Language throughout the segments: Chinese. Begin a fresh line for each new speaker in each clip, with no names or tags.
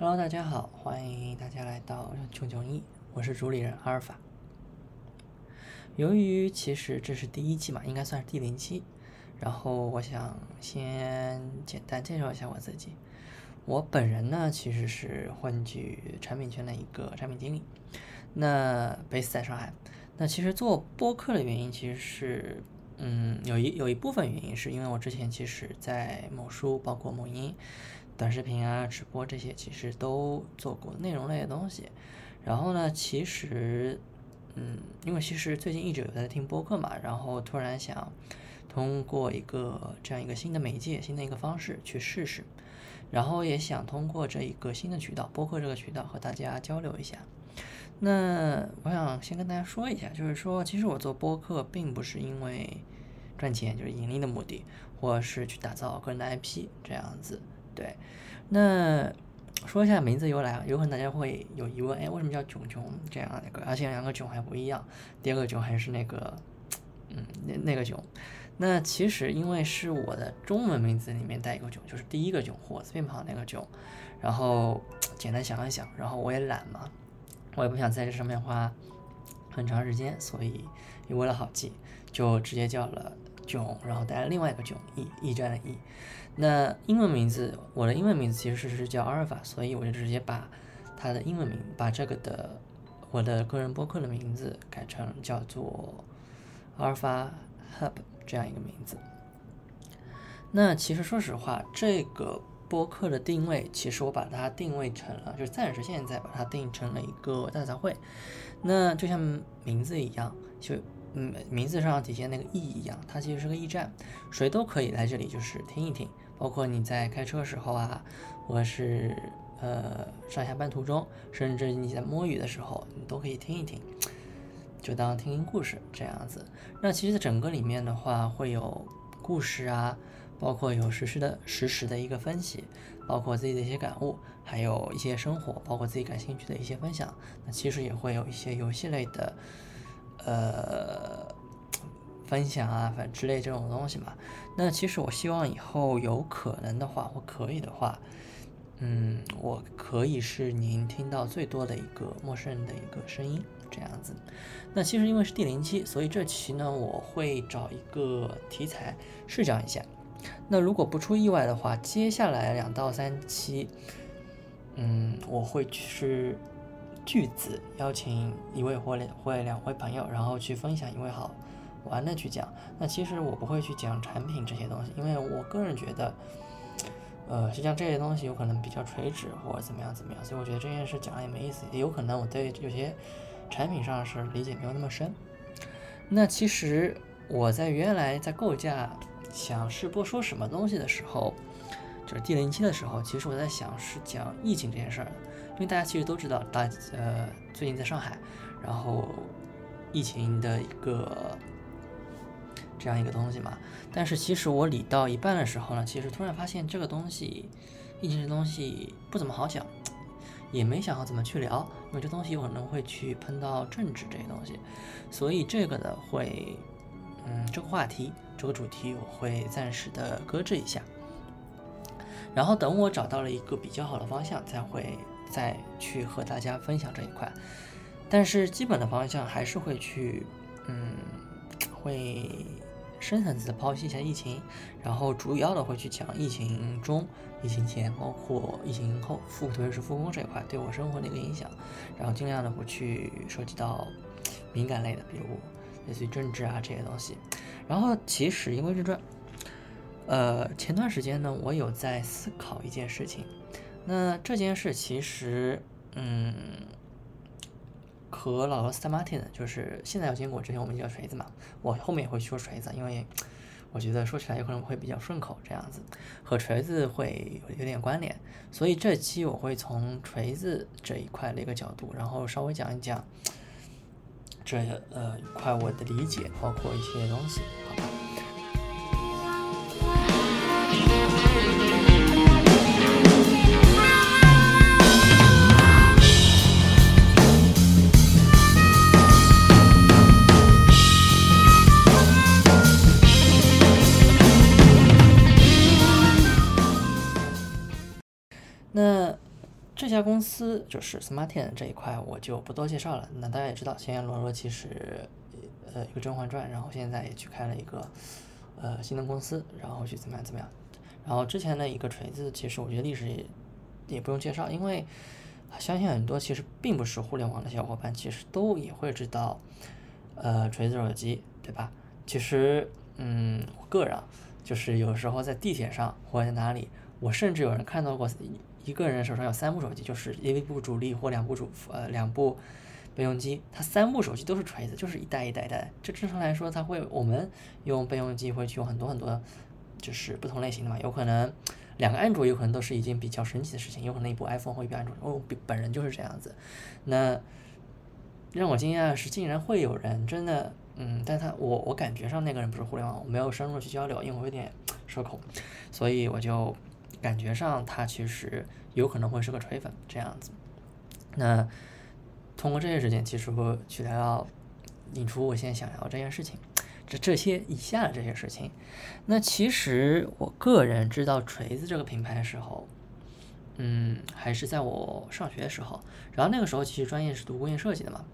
Hello，大家好，欢迎大家来到穷穷一，我是主理人阿尔法。由于其实这是第一期嘛，应该算是第零期，然后我想先简单介绍一下我自己。我本人呢，其实是混迹产品圈的一个产品经理，那 base 在上海。那其实做播客的原因，其实是，嗯，有一有一部分原因是因为我之前其实，在某书、包括某音、短视频啊、直播这些，其实都做过内容类的东西。然后呢，其实，嗯，因为其实最近一直有在听播客嘛，然后突然想通过一个这样一个新的媒介、新的一个方式去试试，然后也想通过这一个新的渠道，播客这个渠道和大家交流一下。那我想先跟大家说一下，就是说，其实我做播客并不是因为赚钱，就是盈利的目的，或是去打造个人的 IP 这样子。对，那说一下名字由来啊，有可能大家会有疑问，哎，为什么叫囧囧这样的个？而且两个囧还不一样，第二个囧还是那个，嗯，那那个囧。那其实因为是我的中文名字里面带一个囧，就是第一个囧，火字边旁那个囧。然后简单想一想，然后我也懒嘛。我也不想在这上面花很长时间，所以也为了好记，就直接叫了囧，然后带了另外一个囧，驿驿站的驿。那英文名字，我的英文名字其实是叫阿尔法，所以我就直接把它的英文名，把这个的我的个人播客的名字改成叫做阿尔法 Hub 这样一个名字。那其实说实话，这个。播客的定位，其实我把它定位成了，就是暂时现在把它定成了一个大杂烩。那就像名字一样，就嗯名字上体现那个意义一样，它其实是个驿站，谁都可以来这里就是听一听。包括你在开车时候啊，或者是呃上下班途中，甚至你在摸鱼的时候，你都可以听一听，就当听听故事这样子。那其实整个里面的话，会有故事啊。包括有实时的实时的一个分析，包括自己的一些感悟，还有一些生活，包括自己感兴趣的一些分享。那其实也会有一些游戏类的，呃，分享啊，反正之类这种东西嘛。那其实我希望以后有可能的话，或可以的话，嗯，我可以是您听到最多的一个陌生人的一个声音这样子。那其实因为是第零期，所以这期呢，我会找一个题材试讲一下。那如果不出意外的话，接下来两到三期，嗯，我会去句子邀请一位或两或两位朋友，然后去分享一位好玩的去讲。那其实我不会去讲产品这些东西，因为我个人觉得，呃，实际上这些东西有可能比较垂直或者怎么样怎么样，所以我觉得这件事讲了也没意思。也有可能我对有些产品上是理解没有那么深。那其实我在原来在构架。想试播说什么东西的时候，就是第零期的时候，其实我在想是讲疫情这件事儿，因为大家其实都知道，大呃最近在上海，然后疫情的一个这样一个东西嘛。但是其实我理到一半的时候呢，其实突然发现这个东西，疫情这东西不怎么好讲，也没想好怎么去聊，因为这东西有可能会去碰到政治这些东西，所以这个呢会。嗯，这个话题，这个主题我会暂时的搁置一下，然后等我找到了一个比较好的方向，才会再去和大家分享这一块。但是基本的方向还是会去，嗯，会深层次的剖析一下疫情，然后主要的会去讲疫情中、疫情前，包括疫情后复，特别是复工这一块对我生活的一个影响，然后尽量的不去涉及到敏感类的，比如。类似于政治啊这些东西，然后其实因为这，呃，前段时间呢，我有在思考一件事情，那这件事其实，嗯，和老罗斯·马丁就是现在要坚果，之前我们叫锤子嘛，我后面也会说锤子，因为我觉得说起来有可能会比较顺口，这样子和锤子会有点关联，所以这期我会从锤子这一块的一个角度，然后稍微讲一讲。这呃一块我的理解，包括一些东西，好吧。这家公司就是 Smartian 这一块，我就不多介绍了。那大家也知道，现在罗罗其实呃一个《甄嬛传》，然后现在也去开了一个呃新的公司，然后去怎么样怎么样。然后之前的一个锤子，其实我觉得历史也也不用介绍，因为相信很多其实并不是互联网的小伙伴，其实都也会知道呃锤子手机，对吧？其实嗯，个人，就是有时候在地铁上或者在哪里，我甚至有人看到过。一个人手上有三部手机，就是一部主力或两部主呃两部备用机，他三部手机都是锤子，就是一代一代一代。这正常来说，他会我们用备用机会去用很多很多，就是不同类型的嘛。有可能两个安卓有可能都是一件比较神奇的事情，有可能一部 iPhone 或一部安卓。我本人就是这样子。那让我惊讶的是，竟然会有人真的嗯，但他我我感觉上那个人不是互联网，我没有深入去交流，因为我有点 社恐，所以我就。感觉上他其实有可能会是个锤粉这样子。那通过这些事情，其实我去聊聊引出我现在想聊这件事情，这这些以下的这些事情。那其实我个人知道锤子这个品牌的时候，嗯，还是在我上学的时候。然后那个时候其实专业是读工业设计的嘛。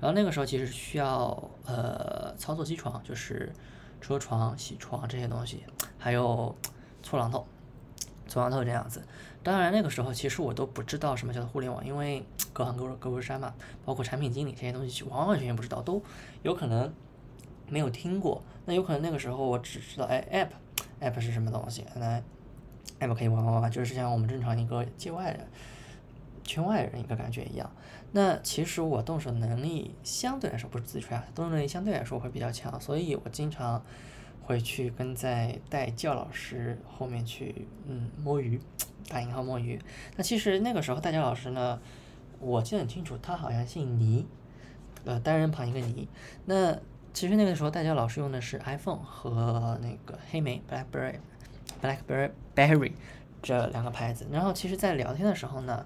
然后那个时候其实需要呃操作机床，就是车床、铣床这些东西，还有搓榔头。搓榔头这样子，当然那个时候其实我都不知道什么叫做互联网，因为各行各各不山嘛，包括产品经理这些东西，完完全全不知道，都有可能没有听过。那有可能那个时候我只知道，哎，app，app 是什么东西？那 app 可以玩玩玩，就是像我们正常一个界外人、圈外人一个感觉一样。那其实我动手能力相对来说不是自吹啊，动手能力相对来说会比较强，所以我经常。会去跟在带教老师后面去，嗯，摸鱼，打引号摸鱼。那其实那个时候带教老师呢，我记得很清楚，他好像姓倪，呃，单人旁一个倪。那其实那个时候带教老师用的是 iPhone 和那个黑莓 Blackberry、Blackberry Berry 这两个牌子。然后其实，在聊天的时候呢，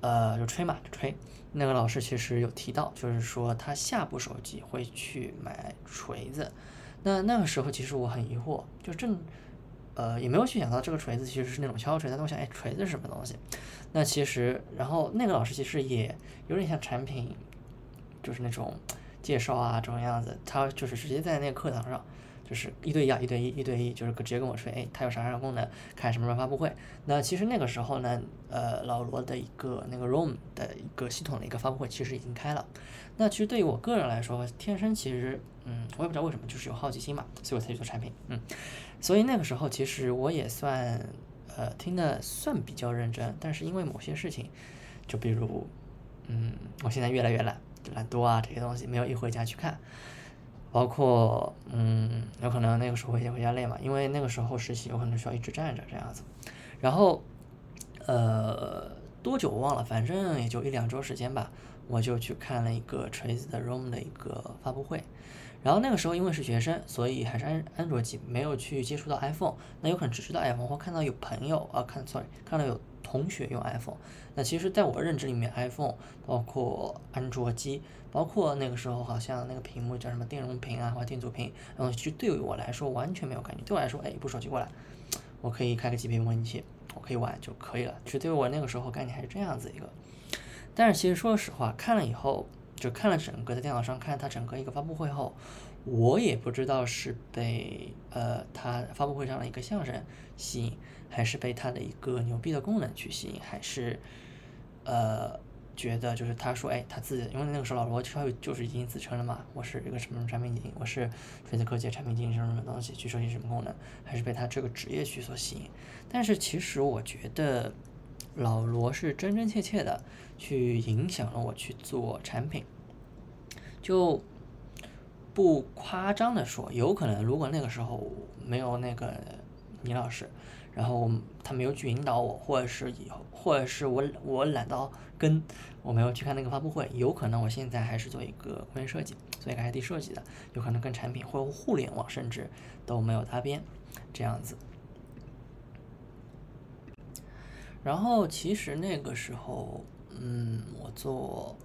呃，就吹嘛，就吹。那个老师其实有提到，就是说他下部手机会去买锤子。那那个时候其实我很疑惑，就正，呃，也没有去想到这个锤子其实是那种敲锤，但我想，哎，锤子是什么东西？那其实，然后那个老师其实也有点像产品，就是那种介绍啊这种样子，他就是直接在那个课堂上。就是一对一啊，一对一，一对一，就是直接跟我说，哎，它有啥啥功能，看什么时候发布会。那其实那个时候呢，呃，老罗的一个那个 ROM 的一个系统的一个发布会其实已经开了。那其实对于我个人来说，天生其实，嗯，我也不知道为什么，就是有好奇心嘛，所以我才去做产品，嗯。所以那个时候其实我也算，呃，听的算比较认真，但是因为某些事情，就比如，嗯，我现在越来越懒，懒惰啊这些东西，没有一回家去看。包括，嗯，有可能那个时候会回家累嘛，因为那个时候实习有可能需要一直站着这样子，然后，呃，多久我忘了，反正也就一两周时间吧，我就去看了一个锤子的 ROM 的一个发布会，然后那个时候因为是学生，所以还是安安卓机，没有去接触到 iPhone，那有可能只知道 iPhone 或看到有朋友啊，看，sorry，看到有同学用 iPhone，那其实在我认知里面，iPhone 包括安卓机。包括那个时候，好像那个屏幕叫什么电容屏啊，或者电阻屏，然后其实对于我来说完全没有感觉。对我来说，哎，一部手机过来，我可以开个 GPU 模拟器，我可以玩就可以了。其实对于我那个时候概念还是这样子一个。但是其实说实话，看了以后，就看了整个在电脑上看它整个一个发布会后，我也不知道是被呃它发布会上的一个相声吸引，还是被它的一个牛逼的功能去吸引，还是呃。觉得就是他说，哎，他自己，因为那个时候老罗他就是已经自称了嘛，我是一个什么什么产品经理，我是锤子科技产品经理什么什么东西，去设计什么功能，还是被他这个职业去所吸引。但是其实我觉得老罗是真真切切的去影响了我去做产品，就不夸张的说，有可能如果那个时候没有那个倪老师。然后他没有去引导我，或者是以后，或者是我我懒到跟我没有去看那个发布会，有可能我现在还是做一个工业设计，做一个 ID 设计的，有可能跟产品或互联网甚至都没有搭边，这样子。然后其实那个时候，嗯，我做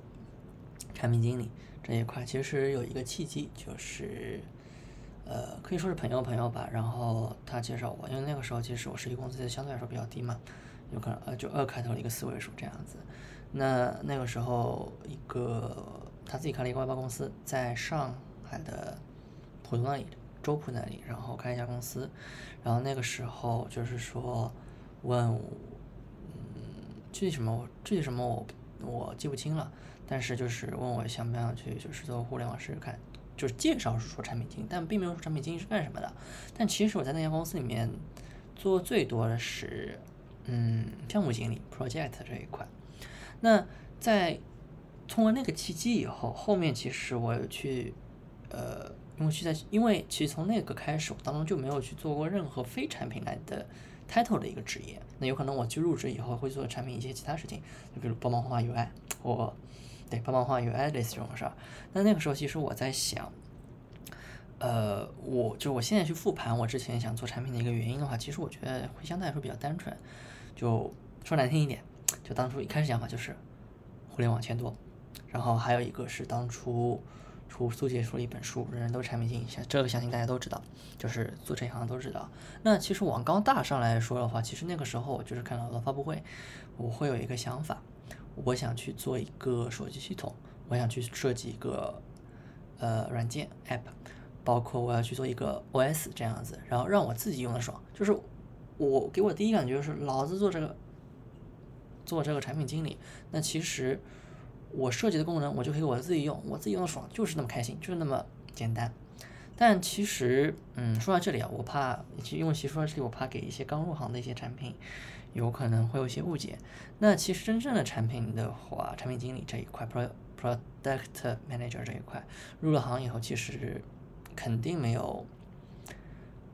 产品经理这一块，其实有一个契机，就是。呃，可以说是朋友朋友吧。然后他介绍我，因为那个时候其实我实习工资相对来说比较低嘛，有可能呃就二开头的一个四位数这样子。那那个时候一个他自己开了一个外包公司，在上海的浦东那里，周浦那里，然后开一家公司，然后那个时候就是说问，嗯，具体什么具体什么我我记不清了，但是就是问我想不想去就是做互联网试试看。就是介绍是说产品经理，但并没有说产品经理是干什么的。但其实我在那家公司里面做最多的是，嗯，项目经理 （project） 这一块。那在通过那个契机以后，后面其实我有去，呃，因为去在，因为其实从那个开始，我当中就没有去做过任何非产品来的 title 的一个职业。那有可能我去入职以后会做产品一些其他事情，就比如帮忙画 UI 或。对，帮忙画 UI 类似这种事儿。那那个时候，其实我在想，呃，我就我现在去复盘我之前想做产品的一个原因的话，其实我觉得会相对来说比较单纯。就说难听一点，就当初一开始想法就是互联网钱多，然后还有一个是当初出苏杰出了一本书《人人都产品经营》，这个相信大家都知道，就是做这一行都知道。那其实往高大上来说的话，其实那个时候就是看到了发布会，我会有一个想法。我想去做一个手机系统，我想去设计一个呃软件 App，包括我要去做一个 OS 这样子，然后让我自己用的爽。就是我给我第一感觉就是，老子做这个做这个产品经理，那其实我设计的功能我就可以我自己用，我自己用的爽，就是那么开心，就是那么简单。但其实，嗯，说到这里啊，我怕，因为其实说到这里，我怕给一些刚入行的一些产品。有可能会有一些误解。那其实真正的产品的话，产品经理这一块，pro product manager 这一块，入了行以后，其实肯定没有，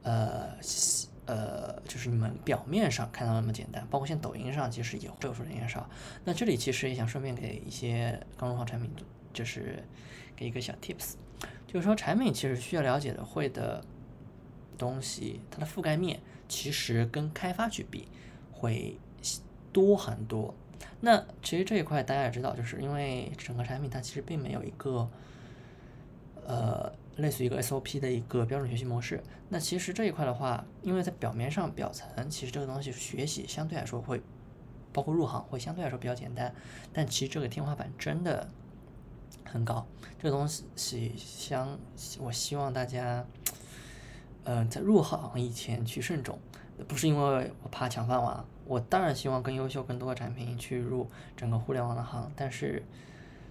呃呃，就是你们表面上看到那么简单。包括像抖音上，其实也会有说人介绍。那这里其实也想顺便给一些刚入行产品，就是给一个小 tips，就是说产品其实需要了解的会的东西，它的覆盖面其实跟开发去比。会多很多。那其实这一块大家也知道，就是因为整个产品它其实并没有一个，呃，类似于一个 SOP 的一个标准学习模式。那其实这一块的话，因为在表面上表层，其实这个东西学习相对来说会，包括入行会相对来说比较简单。但其实这个天花板真的很高。这个东西相，我希望大家，嗯，在入行以前去慎重。不是因为我怕抢饭碗，我当然希望更优秀、更多的产品去入整个互联网的行，但是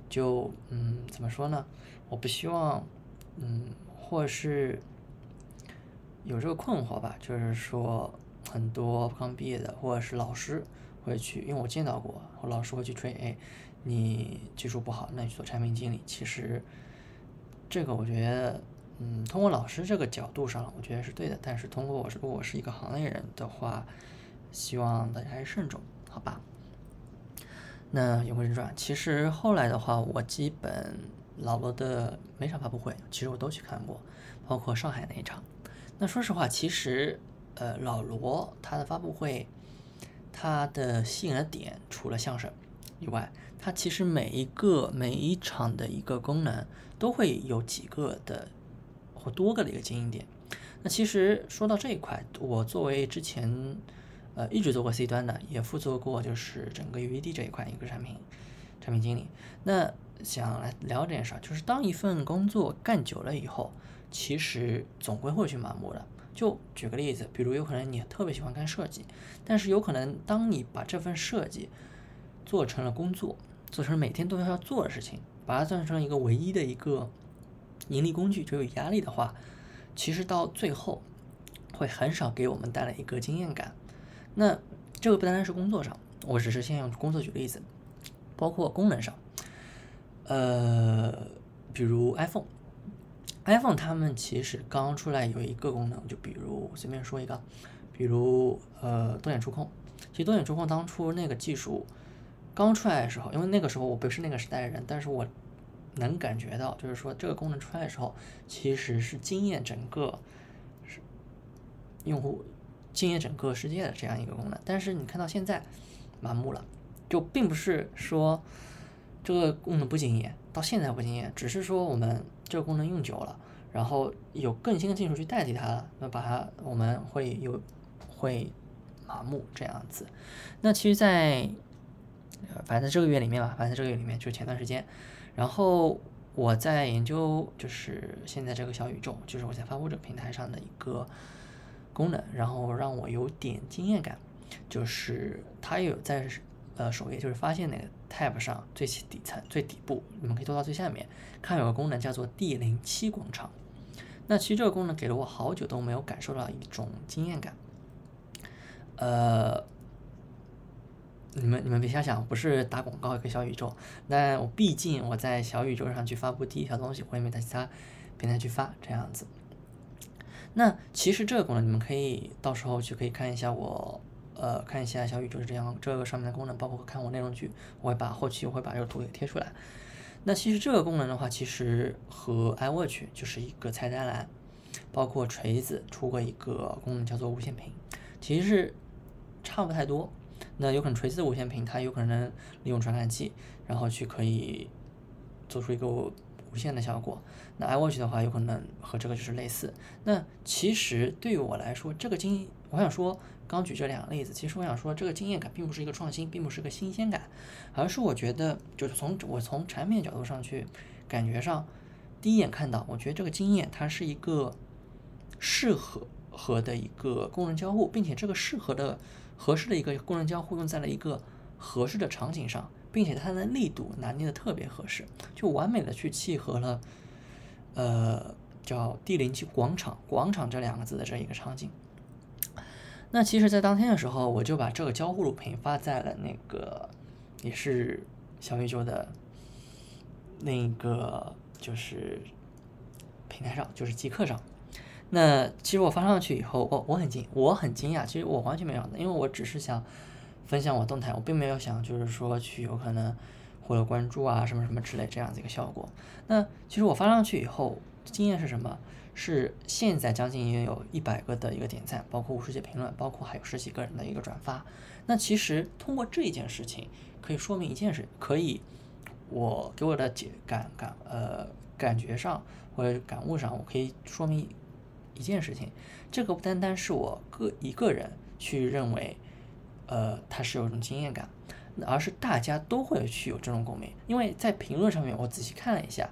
就嗯，怎么说呢？我不希望嗯，或是有这个困惑吧，就是说很多刚毕业的或者是老师会去，因为我见到过，我老师会去吹，哎，你技术不好，那你去做产品经理。其实这个我觉得。嗯，通过老师这个角度上，我觉得是对的。但是通过我，如果我是一个行内人的话，希望大家还是慎重，好吧？那言归正传，其实后来的话，我基本老罗的每场发布会，其实我都去看过，包括上海那一场。那说实话，其实呃，老罗他的发布会，他的吸引的点除了相声以外，他其实每一个每一场的一个功能都会有几个的。或多个的一个经营点。那其实说到这一块，我作为之前呃一直做过 C 端的，也负责过就是整个 UED 这一块一个产品产品经理。那想来聊点啥，就是当一份工作干久了以后，其实总归会去麻木的。就举个例子，比如有可能你特别喜欢干设计，但是有可能当你把这份设计做成了工作，做成每天都要做的事情，把它算成一个唯一的一个。盈利工具就有压力的话，其实到最后会很少给我们带来一个经验感。那这个不单单是工作上，我只是先用工作举例子，包括功能上，呃，比如 iPhone，iPhone 他们其实刚出来有一个功能，就比如随便说一个，比如呃多点触控。其实多点触控当初那个技术刚出来的时候，因为那个时候我不是那个时代的人，但是我。能感觉到，就是说这个功能出来的时候，其实是惊艳整个是用户、惊艳整个世界的这样一个功能。但是你看到现在麻木了，就并不是说这个功能不惊艳，到现在不惊艳，只是说我们这个功能用久了，然后有更新的技术去代替它了，那把它我们会有会麻木这样子。那其实在，呃，反正在这个月里面吧，反正在这个月里面就前段时间，然后我在研究，就是现在这个小宇宙，就是我在发布者平台上的一个功能，然后让我有点经验感，就是它有在呃首页，就是发现那个 tab 上最底层最底部，你们可以拖到最下面，看有个功能叫做 D 零七广场。那其实这个功能给了我好久都没有感受到一种经验感，呃，你们你们别瞎想，不是打广告一个小宇宙，那我毕竟我在小宇宙上去发布第一条东西，我也没在其他平台去发这样子。那其实这个功能你们可以到时候去可以看一下我，呃，看一下小宇宙这样这个上面的功能，包括看我内容剧，我会把后期我会把这个图给贴出来。那其实这个功能的话，其实和 iWatch 就是一个菜单栏，包括锤子出过一个功能叫做无线屏，其实是差不太多。那有可能锤子的无线屏，它有可能利用传感器，然后去可以做出一个无线的效果。那 iWatch 的话，有可能和这个就是类似。那其实对于我来说，这个经我想说。刚举这两个例子，其实我想说，这个经验感并不是一个创新，并不是个新鲜感，而是我觉得，就是从我从产品角度上去感觉上，第一眼看到，我觉得这个经验它是一个适合和的一个功能交互，并且这个适合的合适的一个功能交互用在了一个合适的场景上，并且它的力度拿捏的特别合适，就完美的去契合了，呃，叫 D 零七广场广场这两个字的这一个场景。那其实，在当天的时候，我就把这个交互录屏发在了那个，也是小宇宙的那个就是平台上，就是极客上。那其实我发上去以后，我我很惊，我很惊讶。其实我完全没想到，因为我只是想分享我动态，我并没有想就是说去有可能获得关注啊什么什么之类这样子一个效果。那其实我发上去以后，经验是什么？是现在将近也有一百个的一个点赞，包括五十几评论，包括还有十几个人的一个转发。那其实通过这一件事情，可以说明一件事，可以我给我的解感感呃感觉上或者感悟上，我可以说明一件事情，这个不单单是我个一个人去认为，呃，它是有一种经验感，而是大家都会去有这种共鸣。因为在评论上面，我仔细看了一下。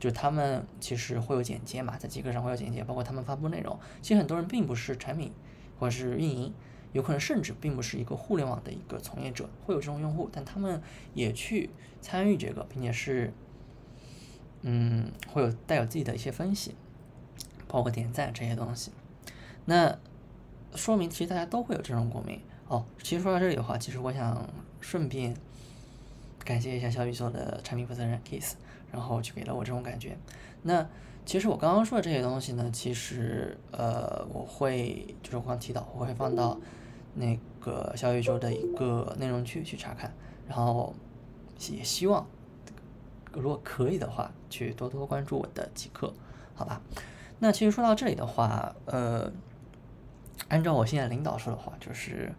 就他们其实会有简介嘛，在极客上会有简介，包括他们发布内容。其实很多人并不是产品或者是运营，有可能甚至并不是一个互联网的一个从业者，会有这种用户，但他们也去参与这个，并且是，嗯，会有带有自己的一些分析，包括点赞这些东西。那说明其实大家都会有这种共鸣哦。其实说到这里的话，其实我想顺便感谢一下小宇宙的产品负责人 Kiss。然后就给了我这种感觉。那其实我刚刚说的这些东西呢，其实呃，我会就是我刚提到，我会放到那个小宇宙的一个内容区去查看。然后也希望如果可以的话，去多多关注我的极客，好吧？那其实说到这里的话，呃，按照我现在领导说的话，就是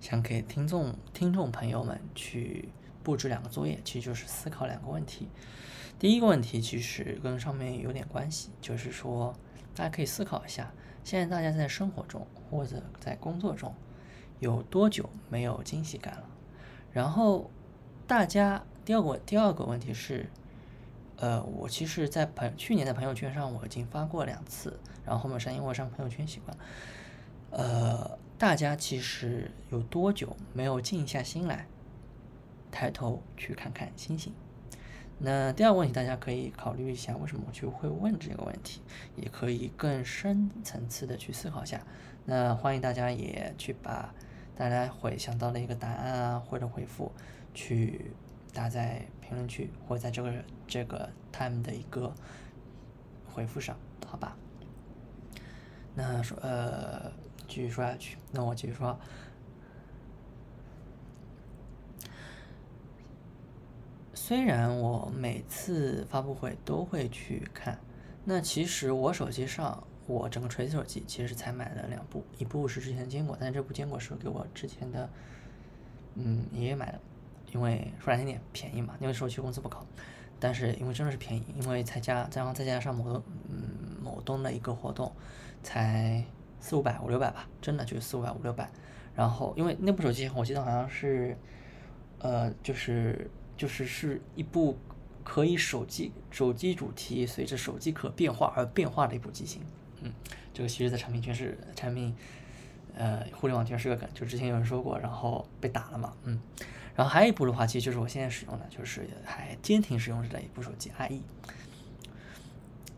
想给听众听众朋友们去布置两个作业，其实就是思考两个问题。第一个问题其实跟上面有点关系，就是说大家可以思考一下，现在大家在生活中或者在工作中有多久没有惊喜感了？然后大家第二个第二个问题是，呃，我其实，在朋去年的朋友圈上我已经发过两次，然后后面是因为我上朋友圈习惯，呃，大家其实有多久没有静下心来，抬头去看看星星？那第二个问题，大家可以考虑一下，为什么我就会问这个问题，也可以更深层次的去思考下。那欢迎大家也去把大家会想到的一个答案啊，或者回复，去打在评论区，或在这个这个 time 的一个回复上，好吧？那说呃，继续说下去，那我继续说。虽然我每次发布会都会去看，那其实我手机上，我整个锤子手机其实才买了两部，一部是之前的坚果，但这部坚果是给我之前的，嗯，爷爷买的，因为说难听点便宜嘛，因为时候去工资不高，但是因为真的是便宜，因为才加，然后再加上某东，嗯，某东的一个活动，才四五百五六百吧，真的就是四五百五六百，然后因为那部手机我记得好像是，呃，就是就是是一部可以手机手机主题随着手机壳变化而变化的一部机型。嗯，这个其实在产品圈是产品，呃，互联网圈是个梗，就之前有人说过，然后被打了嘛。嗯，然后还有一部的话，其实就是我现在使用的，就是还坚挺使用着的一部手机 IE。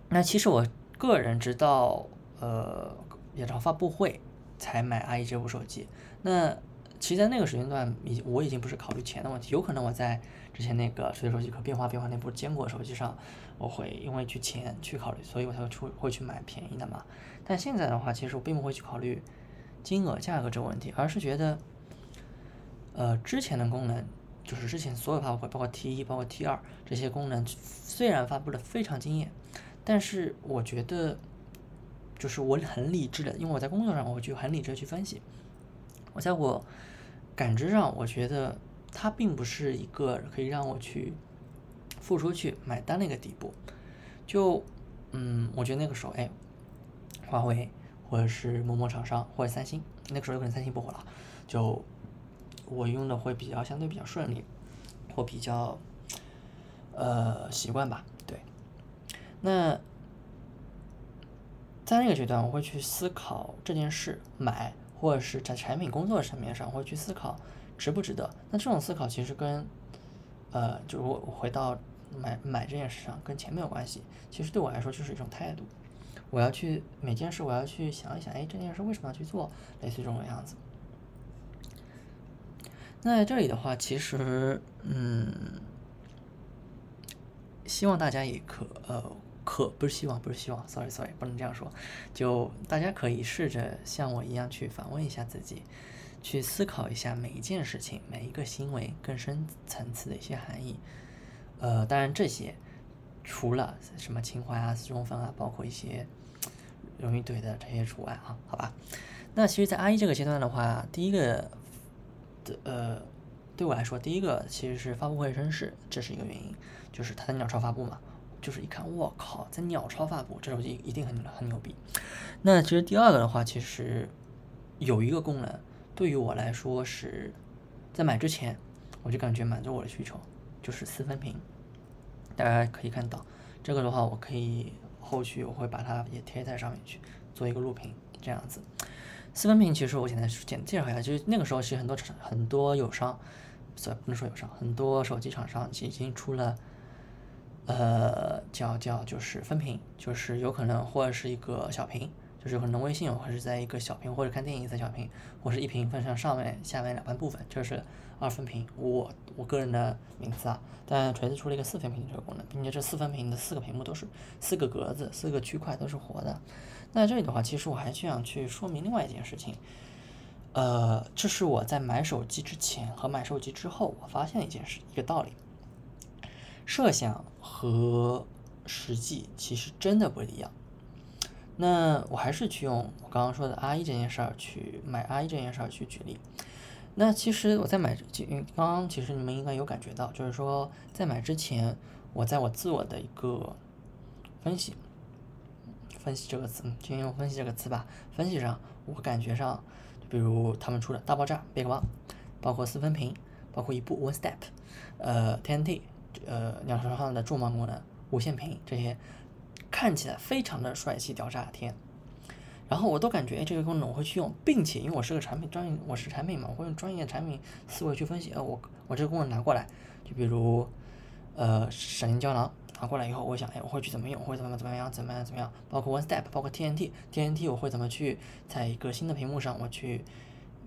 那其实我个人直到呃演唱发布会才买 IE 这部手机。那其实在那个时间段，已我已经不是考虑钱的问题，有可能我在之前那个随手机壳变化变化那部坚果手机上，我会因为去钱去考虑，所以我才会出会去买便宜的嘛。但现在的话，其实我并不会去考虑金额价格这个问题，而是觉得，呃，之前的功能就是之前所有发布会，包括 T 一、包括 T 二这些功能，虽然发布的非常惊艳，但是我觉得，就是我很理智的，因为我在工作上，我就很理智去分析。我在我感知上，我觉得它并不是一个可以让我去付出去买单的一个底部。就嗯，我觉得那个时候，哎，华为或者是某某厂商或者三星，那个时候有可能三星不火了，就我用的会比较相对比较顺利，或比较呃习惯吧。对，那在那个阶段，我会去思考这件事买。或者是在产品工作层面上，我会去思考值不值得。那这种思考其实跟，呃，就是我回到买买这件事上，跟钱没有关系。其实对我来说就是一种态度。我要去每件事，我要去想一想，哎，这件事为什么要去做？类似这种样子。那在这里的话，其实，嗯，希望大家也可呃。可不是希望，不是希望，sorry sorry，不能这样说。就大家可以试着像我一样去反问一下自己，去思考一下每一件事情、每一个行为更深层次的一些含义。呃，当然这些除了什么情怀啊、四中分啊，包括一些容易怼的这些除外啊，好吧？那其实，在阿一这个阶段的话，第一个呃，对我来说，第一个其实是发布会真是，这是一个原因，就是它的鸟巢发布嘛。就是一看，我靠，在鸟巢发布，这手机一定很很牛逼。那其实第二个的话，其实有一个功能，对于我来说是在买之前我就感觉满足我的需求，就是四分屏。大家可以看到，这个的话，我可以后续我会把它也贴在上面去做一个录屏，这样子。四分屏其实我现在简介绍一下，就是那个时候其实很多厂很多友商，不能说友商，很多手机厂商已经出了。呃，叫叫就是分屏，就是有可能或者是一个小屏，就是有可能微信或者是在一个小屏，或者看电影在小屏，或是一屏分成上面、下面两半部分，就是二分屏。我我个人的名字啊，但锤子出了一个四分屏这个功能，并且这四分屏的四个屏幕都是四个格子，四个区块都是活的。那这里的话，其实我还想去说明另外一件事情，呃，这是我在买手机之前和买手机之后，我发现一件事，一个道理。设想和实际其实真的不一样。那我还是去用我刚刚说的阿一这件事儿去买阿一这件事儿去举例。那其实我在买，刚刚其实你们应该有感觉到，就是说在买之前，我在我自我的一个分析，分析这个词，先用分析这个词吧。分析上，我感觉上，比如他们出的大爆炸 Big Bang，包括四分屏，包括一部 One Step，呃 TNT。呃，鸟巢上的重磅功能、无线屏这些，看起来非常的帅气，屌炸天。然后我都感觉，哎，这个功能我会去用，并且因为我是个产品专业，我是产品嘛，我会用专业产品思维去分析。呃，我我这个功能拿过来，就比如，呃，闪电胶囊拿过来以后，我想，哎，我会去怎么用，会怎么怎么样，怎么样怎么样？包括 One Step，包括 TNT，TNT 我会怎么去在一个新的屏幕上，我去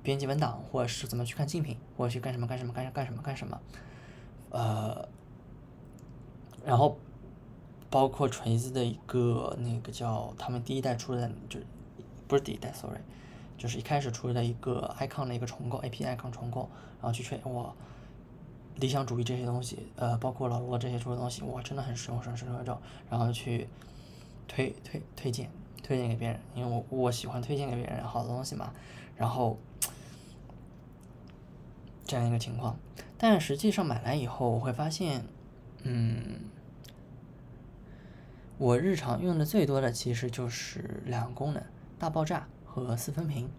编辑文档，或者是怎么去看竞品，或者去干什么干什么干干什么干什么，呃。然后，包括锤子的一个那个叫他们第一代出的，就不是第一代，sorry，就是一开始出的一个 icon 的一个重构，A P icon 重构，然后去锤我理想主义这些东西，呃，包括老罗这些出的东西，我真的很实用，很实用，很实用，然后去推推推荐推荐给别人，因为我我喜欢推荐给别人好的东西嘛，然后这样一个情况，但实际上买来以后，我会发现，嗯。我日常用的最多的其实就是两个功能：大爆炸和四分屏。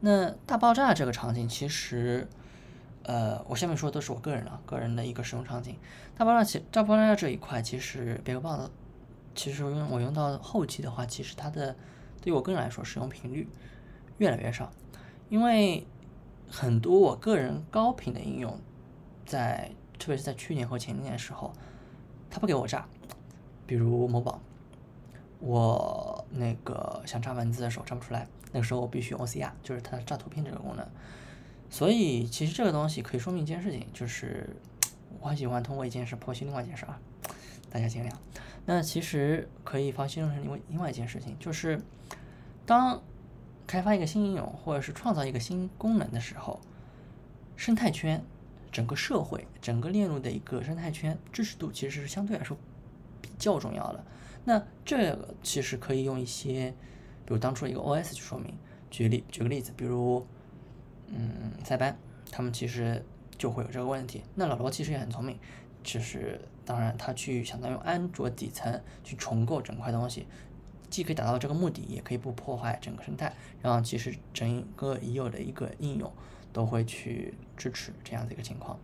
那大爆炸这个场景其实，呃，我下面说的都是我个人的个人的一个使用场景。大爆炸其大爆炸这一块，其实别克棒的，其实用我用到后期的话，其实它的对于我个人来说使用频率越来越少，因为很多我个人高频的应用，在特别是在去年和前年的时候，它不给我炸，比如某宝。我那个想炸文字的时候炸不出来，那个时候我必须用 OCR，就是它炸图片这个功能。所以其实这个东西可以说明一件事情，就是我很喜欢通过一件事剖析另外一件事啊，大家见谅。那其实可以发现成另外另外一件事情，就是当开发一个新应用或者是创造一个新功能的时候，生态圈、整个社会、整个链路的一个生态圈支持度其实是相对来说比较重要的。那这个其实可以用一些，比如当初一个 OS 去说明。举例举个例子，比如，嗯，塞班，他们其实就会有这个问题。那老罗其实也很聪明，就是当然他去想到用安卓底层去重构整块东西，既可以达到这个目的，也可以不破坏整个生态。然后其实整个已有的一个应用都会去支持这样的一个情况。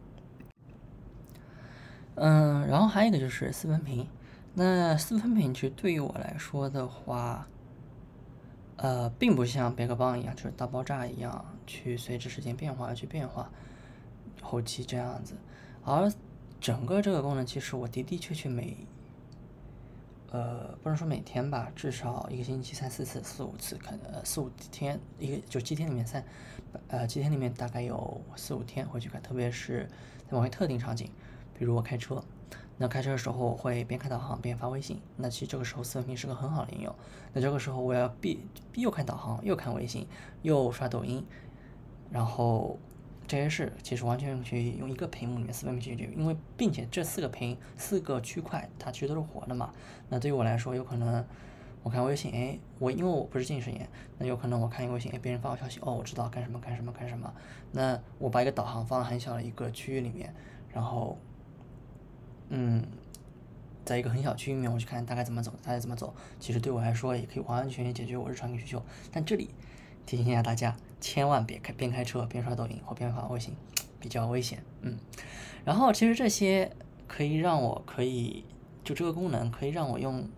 嗯，然后还有一个就是四分屏。那四分屏其实对于我来说的话，呃，并不像别克邦一样，就是大爆炸一样去随着时间变化而去变化，后期这样子。而整个这个功能，其实我的的确确每，呃，不能说每天吧，至少一个星期三四次、四五次，可能四五天，一个就七天里面三，呃，七天里面大概有四五天会去看，特别是在某些特定场景，比如我开车。那开车的时候我会边看导航边发微信，那其实这个时候四分屏是个很好的应用。那这个时候我要必又看导航又看微信又刷抖音，然后这些事其实完全可以用一个屏幕里面四分屏解决，因为并且这四个屏四个区块它其实都是活的嘛。那对于我来说，有可能我看微信，哎，我因为我不是近视眼，那有可能我看一个微信，哎，别人发我消息，哦，我知道干什么干什么干什么。那我把一个导航放在很小的一个区域里面，然后。嗯，在一个很小区域里面，我去看大概怎么走，大概怎么走，其实对我来说也可以完完全全解决我日常的需求。但这里提醒一下大家，千万别开边开车边刷抖音或边发微信，比较危险。嗯，然后其实这些可以让我可以就这个功能可以让我用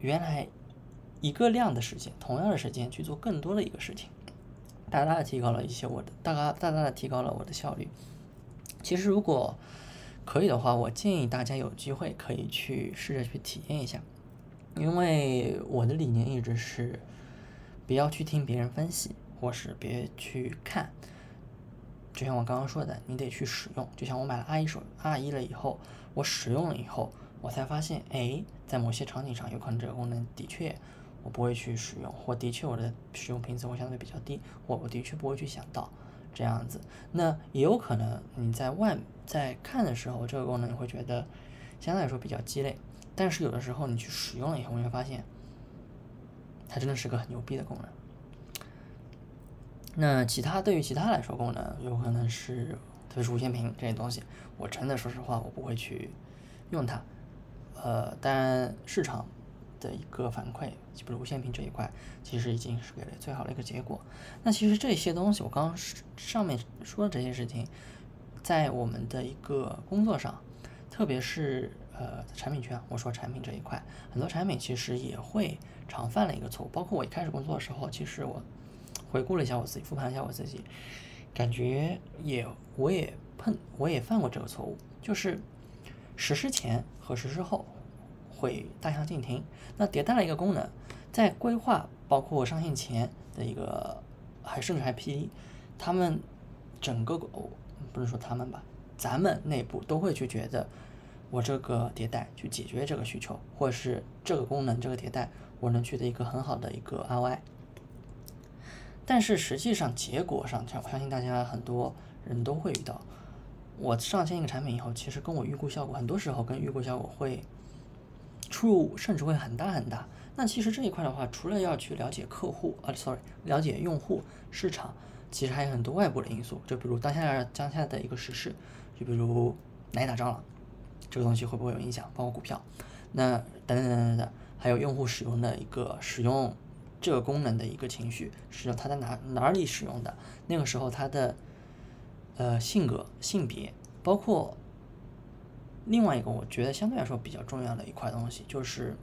原来一个量的时间，同样的时间去做更多的一个事情，大大的提高了一些我的大大大大的提高了我的效率。其实，如果可以的话，我建议大家有机会可以去试着去体验一下，因为我的理念一直是不要去听别人分析，或是别去看。就像我刚刚说的，你得去使用。就像我买了 R 一手 R 一了以后，我使用了以后，我才发现，哎，在某些场景上，有可能这个功能的确我不会去使用，或的确我的使用频次会相对比较低，或我的确不会去想到。这样子，那也有可能你在外在看的时候，这个功能你会觉得相对来说比较鸡肋，但是有的时候你去使用了以后，你会发现它真的是个很牛逼的功能。那其他对于其他来说，功能有可能是特别是无线屏这些东西，我真的说实话，我不会去用它。呃，当然市场。的一个反馈，就比如无线屏这一块，其实已经是给了最好的一个结果。那其实这些东西，我刚刚上面说的这些事情，在我们的一个工作上，特别是呃产品圈，我说产品这一块，很多产品其实也会常犯了一个错误。包括我一开始工作的时候，其实我回顾了一下我自己，复盘一下我自己，感觉也我也碰我也犯过这个错误，就是实施前和实施后。会大相径庭。那迭代了一个功能，在规划包括上线前的一个，还甚至还 PD，他们整个不能说他们吧，咱们内部都会去觉得，我这个迭代去解决这个需求，或者是这个功能这个迭代我能取得一个很好的一个 ROI。但是实际上结果上，我相信大家很多人都会遇到，我上线一个产品以后，其实跟我预估效果，很多时候跟预估效果会。出入甚至会很大很大。那其实这一块的话，除了要去了解客户啊，sorry，了解用户市场，其实还有很多外部的因素。就比如当下当下的一个时事，就比如哪里打仗了，这个东西会不会有影响？包括股票，那等等等等等，还有用户使用的一个使用这个功能的一个情绪，是它在哪哪里使用的，那个时候它的呃性格、性别，包括另外一个我觉得相对来说比较重要的一块东西，就是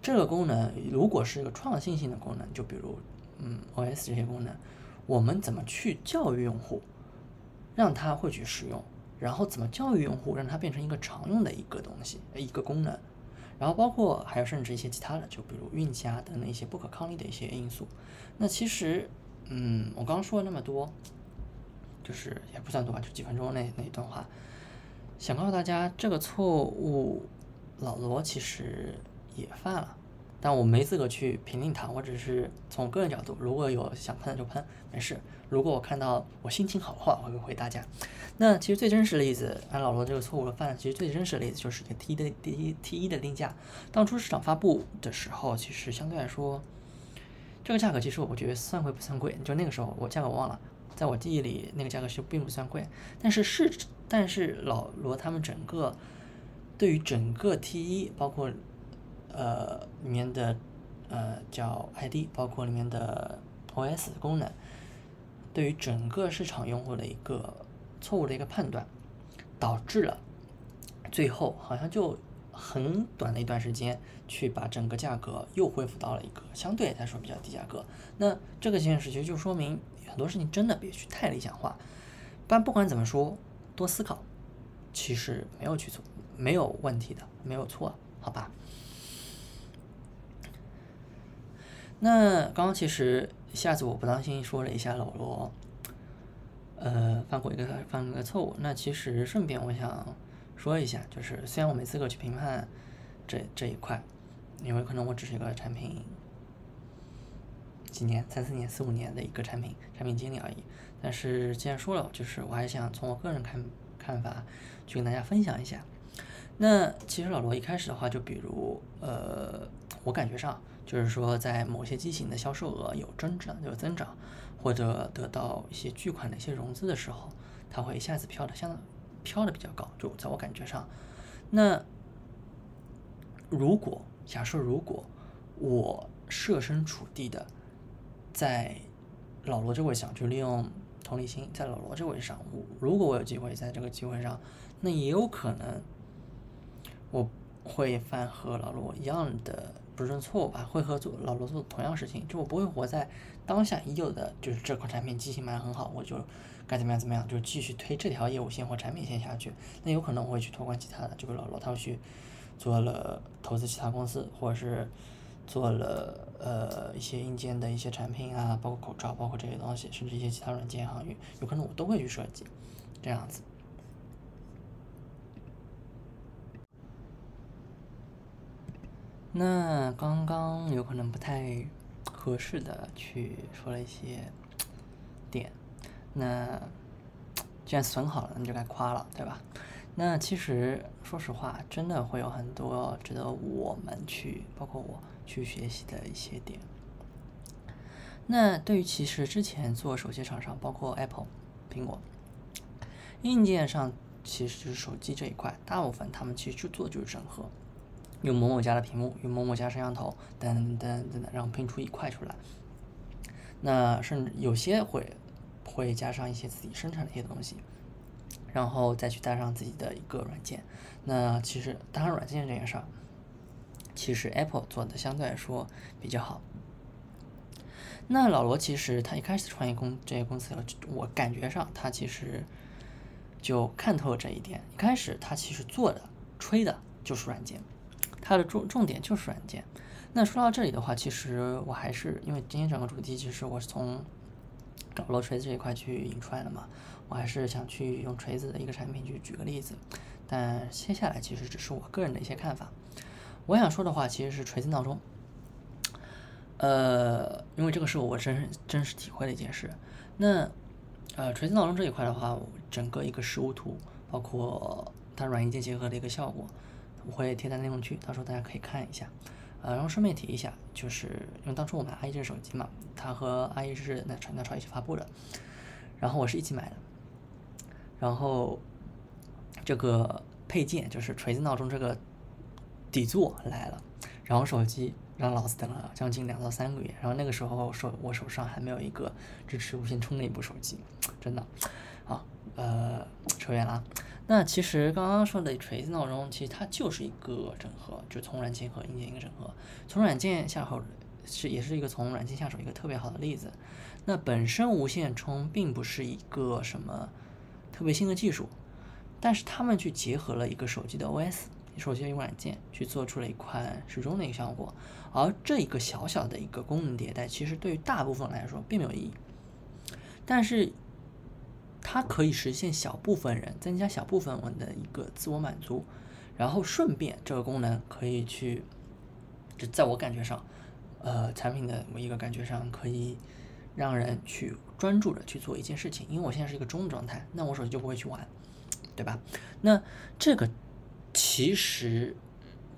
这个功能如果是一个创新性的功能，就比如嗯 OS 这些功能，我们怎么去教育用户，让他会去使用，然后怎么教育用户，让它变成一个常用的一个东西，一个功能。然后包括还有甚至一些其他的，就比如运气啊等等一些不可抗力的一些因素。那其实，嗯，我刚刚说了那么多，就是也不算多吧，就几分钟那那一段话，想告诉大家这个错误，老罗其实也犯了。但我没资格去评定他，我只是从个人角度，如果有想喷的就喷，没事。如果我看到我心情好的话，我会回大家。那其实最真实的例子，按老罗这个错误的犯，其实最真实的例子就是一个 T 的 T T 一的定价。当初市场发布的时候，其实相对来说，这个价格其实我觉得算贵不算贵，就那个时候我价格我忘了，在我记忆里那个价格其实并不算贵。但是是，但是老罗他们整个对于整个 T 一，包括。呃，里面的呃叫 ID，包括里面的 OS 功能，对于整个市场用户的一个错误的一个判断，导致了最后好像就很短的一段时间，去把整个价格又恢复到了一个相对来说比较低价格。那这个现实其实就说明很多事情真的别去太理想化，但不管怎么说，多思考，其实没有去错，没有问题的，没有错，好吧？那刚刚其实一下子我不当心说了一下老罗，呃，犯过一个犯过一个错误。那其实顺便我想说一下，就是虽然我没资格去评判这这一块，因为可能我只是一个产品几年、三四年、四五年的一个产品产品经理而已。但是既然说了，就是我还想从我个人看看法去跟大家分享一下。那其实老罗一开始的话，就比如呃，我感觉上。就是说，在某些机型的销售额有增长、有增长，或者得到一些巨款的一些融资的时候，它会一下子飘的相飘的比较高。就在我感觉上，那如果假设如果我设身处地的在老罗这位上，就利用同理心，在老罗这位上，我如果我有机会在这个机会上，那也有可能我会犯和老罗一样的。不是错误吧？会和做老罗做同样事情，就我不会活在当下已有的，就是这款产品机型卖的很好，我就该怎么样怎么样，就继续推这条业务线或产品线下去。那有可能我会去托管其他的，就比如老罗他去做了投资其他公司，或者是做了呃一些硬件的一些产品啊，包括口罩，包括这些东西，甚至一些其他软件行业，有可能我都会去设计这样子。那刚刚有可能不太合适的去说了一些点，那既然损好了，那就该夸了，对吧？那其实说实话，真的会有很多值得我们去，包括我去学习的一些点。那对于其实之前做手机厂商，包括 Apple、苹果，硬件上其实就是手机这一块，大部分他们其实就做就是整合。用某某家的屏幕，用某某家摄像头，等等等等，然后拼出一块出来。那甚至有些会会加上一些自己生产的一些东西，然后再去带上自己的一个软件。那其实当然软件这件事儿，其实 Apple 做的相对来说比较好。那老罗其实他一开始创业公这些公司，我感觉上他其实就看透了这一点。一开始他其实做的吹的就是软件。他的重重点就是软件。那说到这里的话，其实我还是因为今天整个主题其实我是从老罗锤子这一块去引出来的嘛，我还是想去用锤子的一个产品去举个例子。但接下来其实只是我个人的一些看法。我想说的话其实是锤子闹钟。呃，因为这个是我真真实体会的一件事。那呃，锤子闹钟这一块的话，整个一个实物图，包括它软硬件结合的一个效果。我会贴在内容区，到时候大家可以看一下。呃，然后顺便提一下，就是因为当初我买阿姨这手机嘛，它和阿一是那传那潮一起发布的，然后我是一起买的。然后这个配件就是锤子闹钟这个底座来了，然后手机让老子等了将近两到三个月，然后那个时候手我手上还没有一个支持无线充的一部手机，真的，好，呃，扯远了。那其实刚刚说的锤子闹钟，其实它就是一个整合，就从软件和硬件一个整合，从软件下手是也是一个从软件下手一个特别好的例子。那本身无线充并不是一个什么特别新的技术，但是他们去结合了一个手机的 OS。手机的一个软件去做出了一款时钟的一个效果，而这一个小小的一个功能迭代，其实对于大部分来说并没有意义，但是它可以实现小部分人增加小部分人的一个自我满足，然后顺便这个功能可以去，就在我感觉上，呃，产品的一个感觉上可以让人去专注的去做一件事情，因为我现在是一个中状态，那我手机就不会去玩，对吧？那这个。其实，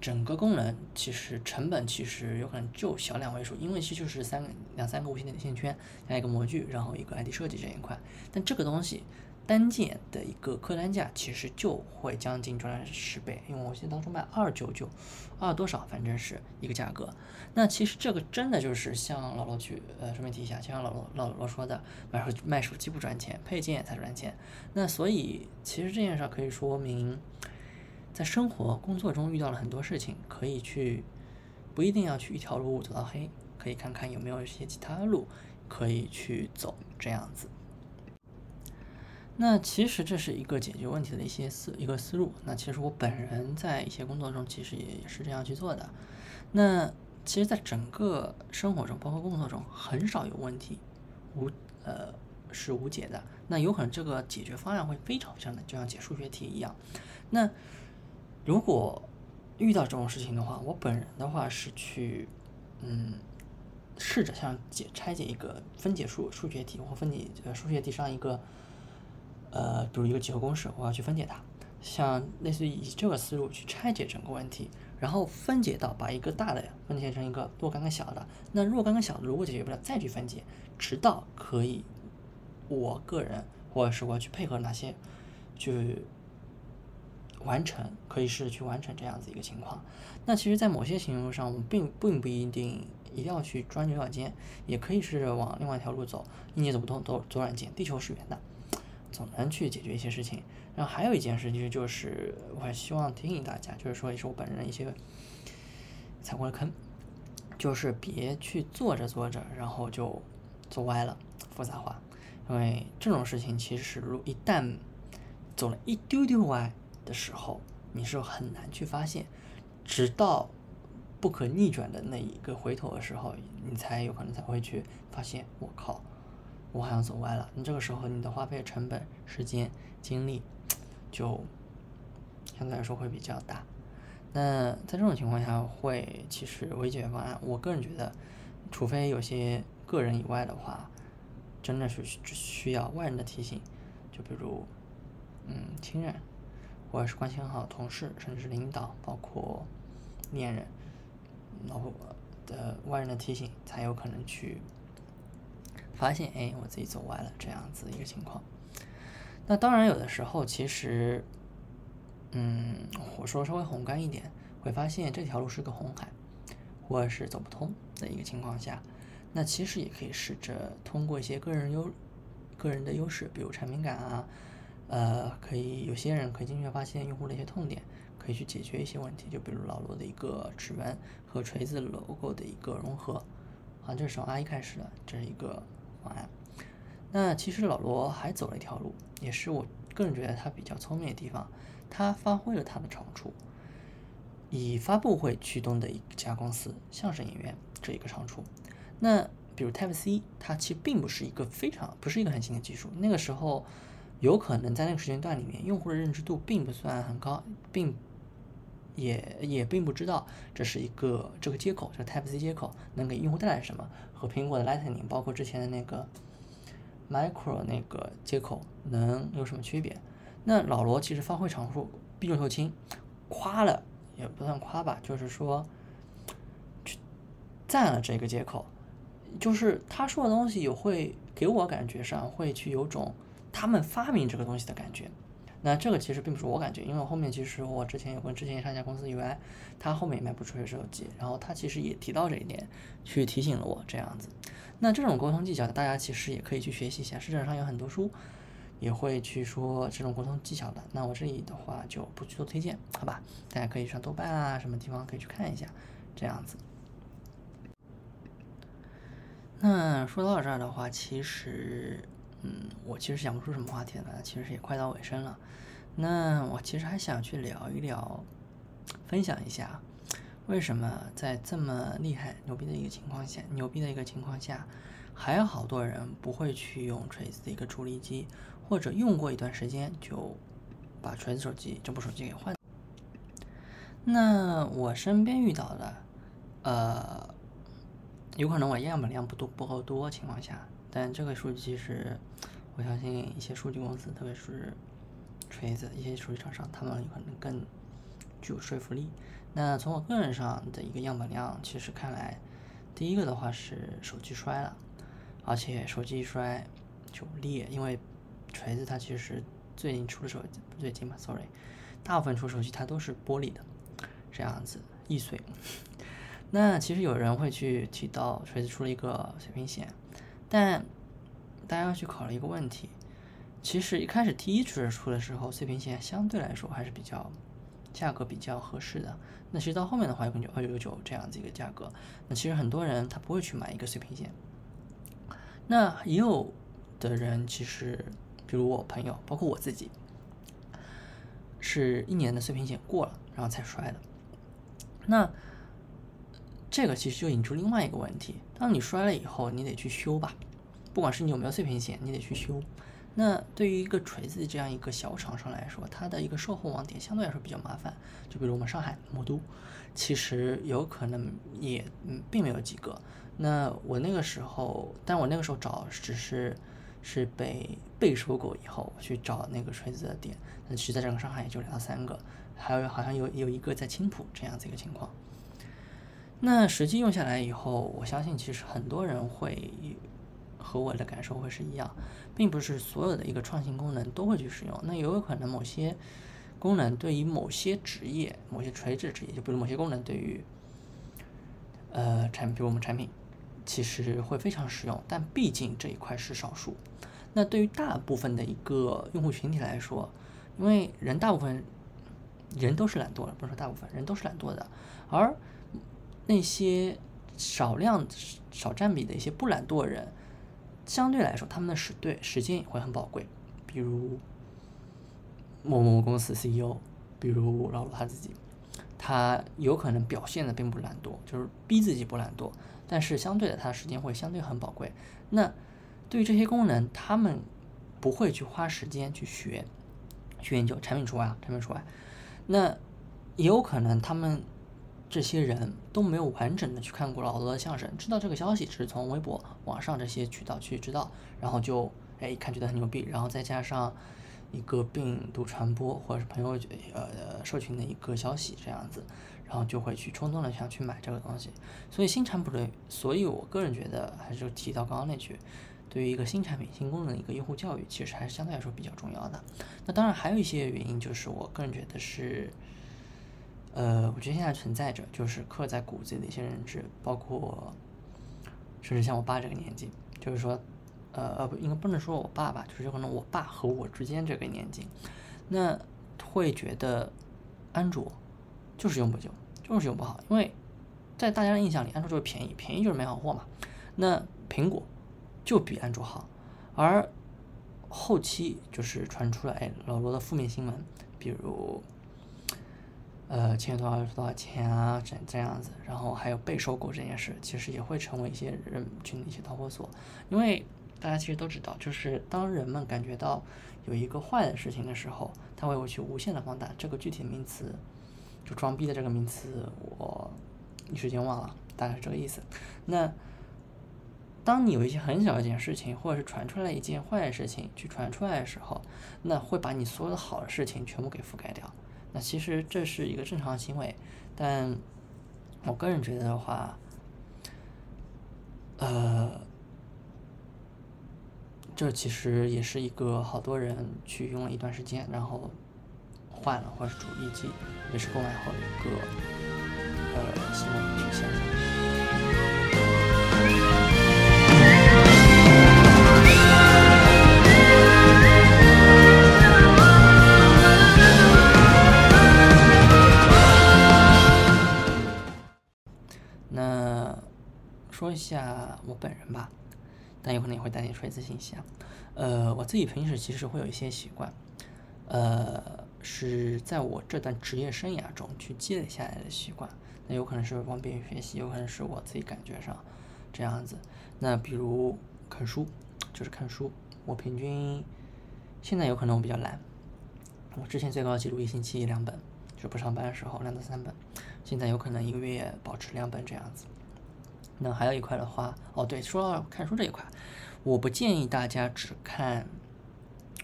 整个功能其实成本其实有可能就小两位数，因为其实就是三两三个无线电线圈加一个模具，然后一个 ID 设计这一块。但这个东西单件的一个客单价其实就会将近赚十倍，因为我记得当初卖二九九，二多少，反正是一个价格。那其实这个真的就是像老罗去呃顺便提一下，就像老罗老罗说的，买手卖手机不赚钱，配件才赚钱。那所以其实这件事可以说明。在生活、工作中遇到了很多事情，可以去，不一定要去一条路走到黑，可以看看有没有一些其他的路可以去走，这样子。那其实这是一个解决问题的一些思一个思路。那其实我本人在一些工作中其实也是这样去做的。那其实，在整个生活中，包括工作中，很少有问题无呃是无解的。那有可能这个解决方案会非常非常的，就像解数学题一样。那如果遇到这种事情的话，我本人的话是去，嗯，试着像解拆解一个分解数数学题或分解呃数学题上一个，呃，比如一个几何公式，我要去分解它，像类似于以这个思路去拆解整个问题，然后分解到把一个大的分解成一个若干个小的，那若干个小的如果解决不了，再去分解，直到可以，我个人或者是我要去配合哪些，去。完成可以试着去完成这样子一个情况。那其实，在某些情况上，我们并并不一定一定要去钻牛角尖，也可以试着往另外一条路走。硬件走不通，走走软件。地球是圆的，总能去解决一些事情。然后还有一件事，其实就是我还希望提醒大家，就是说，也是我本人的一些踩过的坑，就是别去做着做着，然后就做歪了，复杂化。因为这种事情，其实如一旦走了一丢丢歪。的时候，你是很难去发现，直到不可逆转的那一个回头的时候，你才有可能才会去发现，我靠，我好像走歪了。你这个时候，你的花费成本、时间、精力，就相对来说会比较大。那在这种情况下，会其实微解决方案，我个人觉得，除非有些个人以外的话，真的是需要外人的提醒，就比如，嗯，亲人。或者是关系很好同事，甚至是领导，包括恋人，老婆的外人的提醒，才有可能去发现，哎，我自己走歪了这样子一个情况。那当然，有的时候其实，嗯，我说稍微宏观一点，会发现这条路是个红海，或者是走不通的一个情况下，那其实也可以试着通过一些个人优个人的优势，比如产品感啊。呃，可以有些人可以精确发现用户的一些痛点，可以去解决一些问题。就比如老罗的一个指纹和锤子 logo 的一个融合，啊，这是从 I 开始的，这是一个方案。那其实老罗还走了一条路，也是我个人觉得他比较聪明的地方，他发挥了他的长处，以发布会驱动的一家公司相声演员这一个长处。那比如 Type C，它其实并不是一个非常不是一个很新的技术，那个时候。有可能在那个时间段里面，用户的认知度并不算很高，并也也并不知道这是一个这个接口，这个 Type C 接口能给用户带来什么，和苹果的 Lightning，包括之前的那个 Micro 那个接口能有什么区别？那老罗其实发挥长处，避重就轻，夸了也不算夸吧，就是说去赞了这个接口，就是他说的东西有会给我感觉上会去有种。他们发明这个东西的感觉，那这个其实并不是我感觉，因为后面其实我之前有跟之前上一家公司 UI，他后面也卖不出去手机，然后他其实也提到这一点，去提醒了我这样子。那这种沟通技巧，大家其实也可以去学习一下，市场上有很多书也会去说这种沟通技巧的。那我这里的话就不去做推荐，好吧？大家可以上豆瓣啊什么地方可以去看一下，这样子。那说到这儿的话，其实。嗯，我其实想不出什么话题了，其实也快到尾声了。那我其实还想去聊一聊，分享一下，为什么在这么厉害、牛逼的一个情况下，牛逼的一个情况下，还有好多人不会去用锤子的一个主力机，或者用过一段时间就把锤子手机这部手机给换。那我身边遇到的，呃，有可能我样本量不多不够多情况下。但这个数据其实，我相信一些数据公司，特别是锤子一些数据厂商，他们可能更具有说服力。那从我个人上的一个样本量，其实看来，第一个的话是手机摔了，而且手机一摔就裂，因为锤子它其实最近出的手机，不最近吧，sorry，大部分出手机它都是玻璃的，这样子易碎。那其实有人会去提到锤子出了一个水平线。但大家要去考虑一个问题，其实一开始第一锤出的时候，碎屏险相对来说还是比较价格比较合适的。那其实到后面的话，有可能就二九九九这样子一个价格。那其实很多人他不会去买一个碎屏险。那也有的人其实，比如我朋友，包括我自己，是一年的碎屏险过了，然后才摔的。那这个其实就引出另外一个问题：当你摔了以后，你得去修吧，不管是你有没有碎屏险，你得去修。那对于一个锤子这样一个小厂商来说，它的一个售后网点相对来说比较麻烦。就比如我们上海魔都，其实有可能也嗯并没有几个。那我那个时候，但我那个时候找只是是被被收购以后我去找那个锤子的店，那其实在整个上海也就两到三个，还有好像有有一个在青浦这样子一个情况。那实际用下来以后，我相信其实很多人会和我的感受会是一样，并不是所有的一个创新功能都会去使用。那也有可能某些功能对于某些职业、某些垂直职业，就比如某些功能对于呃产，比如我们产品，其实会非常实用。但毕竟这一块是少数。那对于大部分的一个用户群体来说，因为人大部分人都是懒惰的，不是说大部分人都是懒惰的，而那些少量、少占比的一些不懒惰的人，相对来说，他们的时对时间也会很宝贵。比如某某公司 CEO，比如老罗他自己，他有可能表现的并不懒惰，就是逼自己不懒惰，但是相对的，他的时间会相对很宝贵。那对于这些功能，他们不会去花时间去学、去研究，产品除外啊，产品除外。那也有可能他们。这些人都没有完整的去看过老罗的相声，知道这个消息只是从微博、网上这些渠道去知道，然后就哎一看觉得很牛逼，然后再加上一个病毒传播或者是朋友呃社群的一个消息这样子，然后就会去冲动的想去买这个东西。所以新产品，所以我个人觉得还是提到刚刚那句，对于一个新产品、新功能的一个用户教育，其实还是相对来说比较重要的。那当然还有一些原因，就是我个人觉得是。呃，我觉得现在存在着，就是刻在骨子里的一些认知，包括甚至像我爸这个年纪，就是说，呃呃，不应该不能说我爸爸，就是有可能我爸和我之间这个年纪，那会觉得安卓就是用不久，就是用不好，因为在大家的印象里，安卓就是便宜，便宜就是没好货嘛。那苹果就比安卓好，而后期就是传出来老罗的负面新闻，比如。呃，欠多少多少钱啊？这这样子，然后还有被收购这件事，其实也会成为一些人群的一些导火索。因为大家其实都知道，就是当人们感觉到有一个坏的事情的时候，他会去无限的放大这个具体的名词，就装逼的这个名词，我一时间忘了，大概是这个意思。那当你有一些很小一件事情，或者是传出来一件坏的事情去传出来的时候，那会把你所有的好的事情全部给覆盖掉。那其实这是一个正常行为，但我个人觉得的话，呃，这其实也是一个好多人去用了一段时间，然后换了或者主力机，也是购买后一个呃新的一个现象。说一下我本人吧，但有可能也会带点锤子信息啊。呃，我自己平时其实会有一些习惯，呃，是在我这段职业生涯中去积累下来的习惯。那有可能是往别人学习，有可能是我自己感觉上这样子。那比如看书，就是看书，我平均现在有可能我比较懒，我之前最高记录一星期两本，就不上班的时候两到三本，现在有可能一个月保持两本这样子。那还有一块的话，哦对，说到看书这一块，我不建议大家只看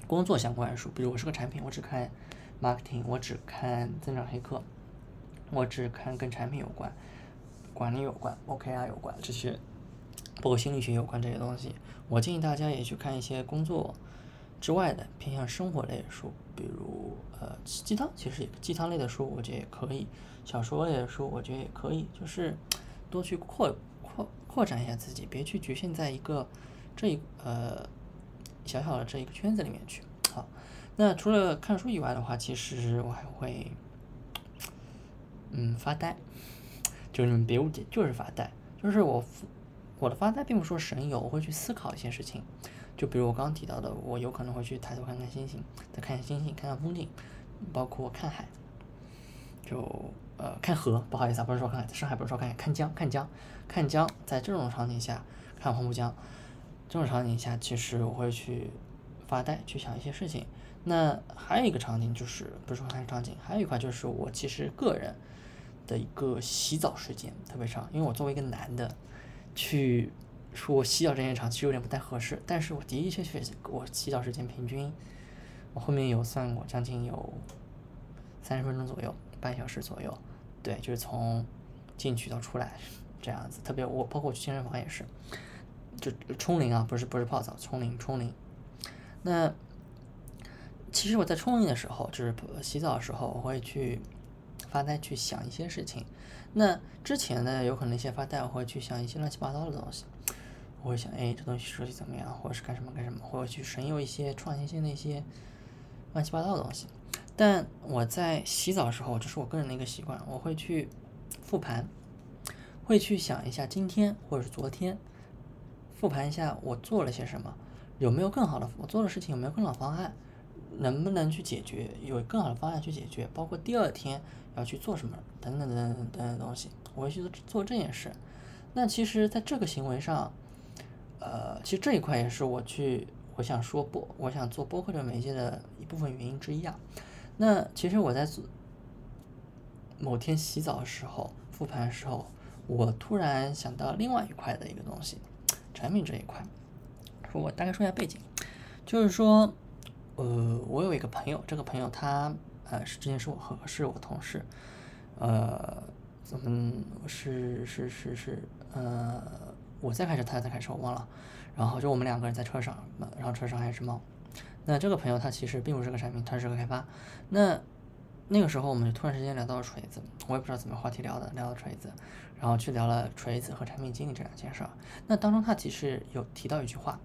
工作相关的书，比如我是个产品，我只看 marketing，我只看增长黑客。我只看跟产品有关、管理有关、OKR 有关这些，包括心理学有关这些东西。我建议大家也去看一些工作之外的偏向生活类的书，比如呃鸡汤，其实鸡汤类的书我觉得也可以，小说类的书我觉得也可以，就是多去扩扩扩展一下自己，别去局限在一个这一呃小小的这一个圈子里面去。好，那除了看书以外的话，其实我还会。嗯，发呆，就是你们别误解，就是发呆。就是我，我的发呆并不是说神游，我会去思考一些事情。就比如我刚刚提到的，我有可能会去抬头看看星星，再看看星星，看看风景，包括看海，就呃看河。不好意思啊，不是说看海，上海不是说看，看江，看江，看江。在这种场景下，看黄浦江，这种场景下，其实我会去发呆，去想一些事情。那还有一个场景就是，不是说看场景，还有一块就是我其实个人。的一个洗澡时间特别长，因为我作为一个男的，去说我洗澡时间长，其实有点不太合适。但是我的的确确，我洗澡时间平均，我后面有算过，将近有三十分钟左右，半小时左右。对，就是从进去到出来这样子。特别我包括去健身房也是，就冲淋啊，不是不是泡澡，冲淋冲淋。那其实我在冲淋的时候，就是洗澡的时候，我会去。发呆去想一些事情，那之前呢，有可能一些发呆，我会去想一些乱七八糟的东西，我会想，哎，这东西设计怎么样，或者是干什么干什么，或者去神游一些创新性的一些乱七八糟的东西。但我在洗澡的时候，这是我个人的一个习惯，我会去复盘，会去想一下今天或者是昨天，复盘一下我做了些什么，有没有更好的我做的事情，有没有更好方案。能不能去解决？有更好的方案去解决，包括第二天要去做什么等等等等等等东西，我会去做这件事。那其实，在这个行为上，呃，其实这一块也是我去我想说播，我想做播客这个媒介的一部分原因之一啊。那其实我在做某天洗澡的时候复盘的时候，我突然想到另外一块的一个东西，产品这一块。说我大概说一下背景，就是说。呃，我有一个朋友，这个朋友他呃是之前是我和是我同事，呃，咱们是是是是呃，我在开车，他在开车，我忘了。然后就我们两个人在车上，然后车上还有只猫。那这个朋友他其实并不是个产品，他是个开发。那那个时候我们就突然之间聊到了锤子，我也不知道怎么话题聊的，聊到锤子，然后去聊了锤子和产品经理这两件事儿。那当中他其实有提到一句话，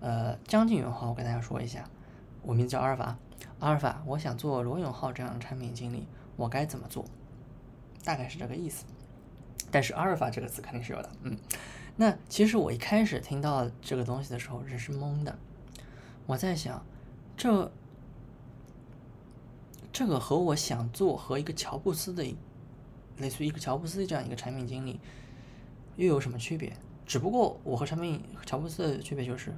呃，将近原话，我给大家说一下。我名字叫阿尔法，阿尔法，我想做罗永浩这样的产品经理，我该怎么做？大概是这个意思。但是阿尔法这个词肯定是有的，嗯。那其实我一开始听到这个东西的时候，人是懵的。我在想，这这个和我想做和一个乔布斯的，类似于一个乔布斯这样一个产品经理，又有什么区别？只不过我和产品乔布斯的区别就是，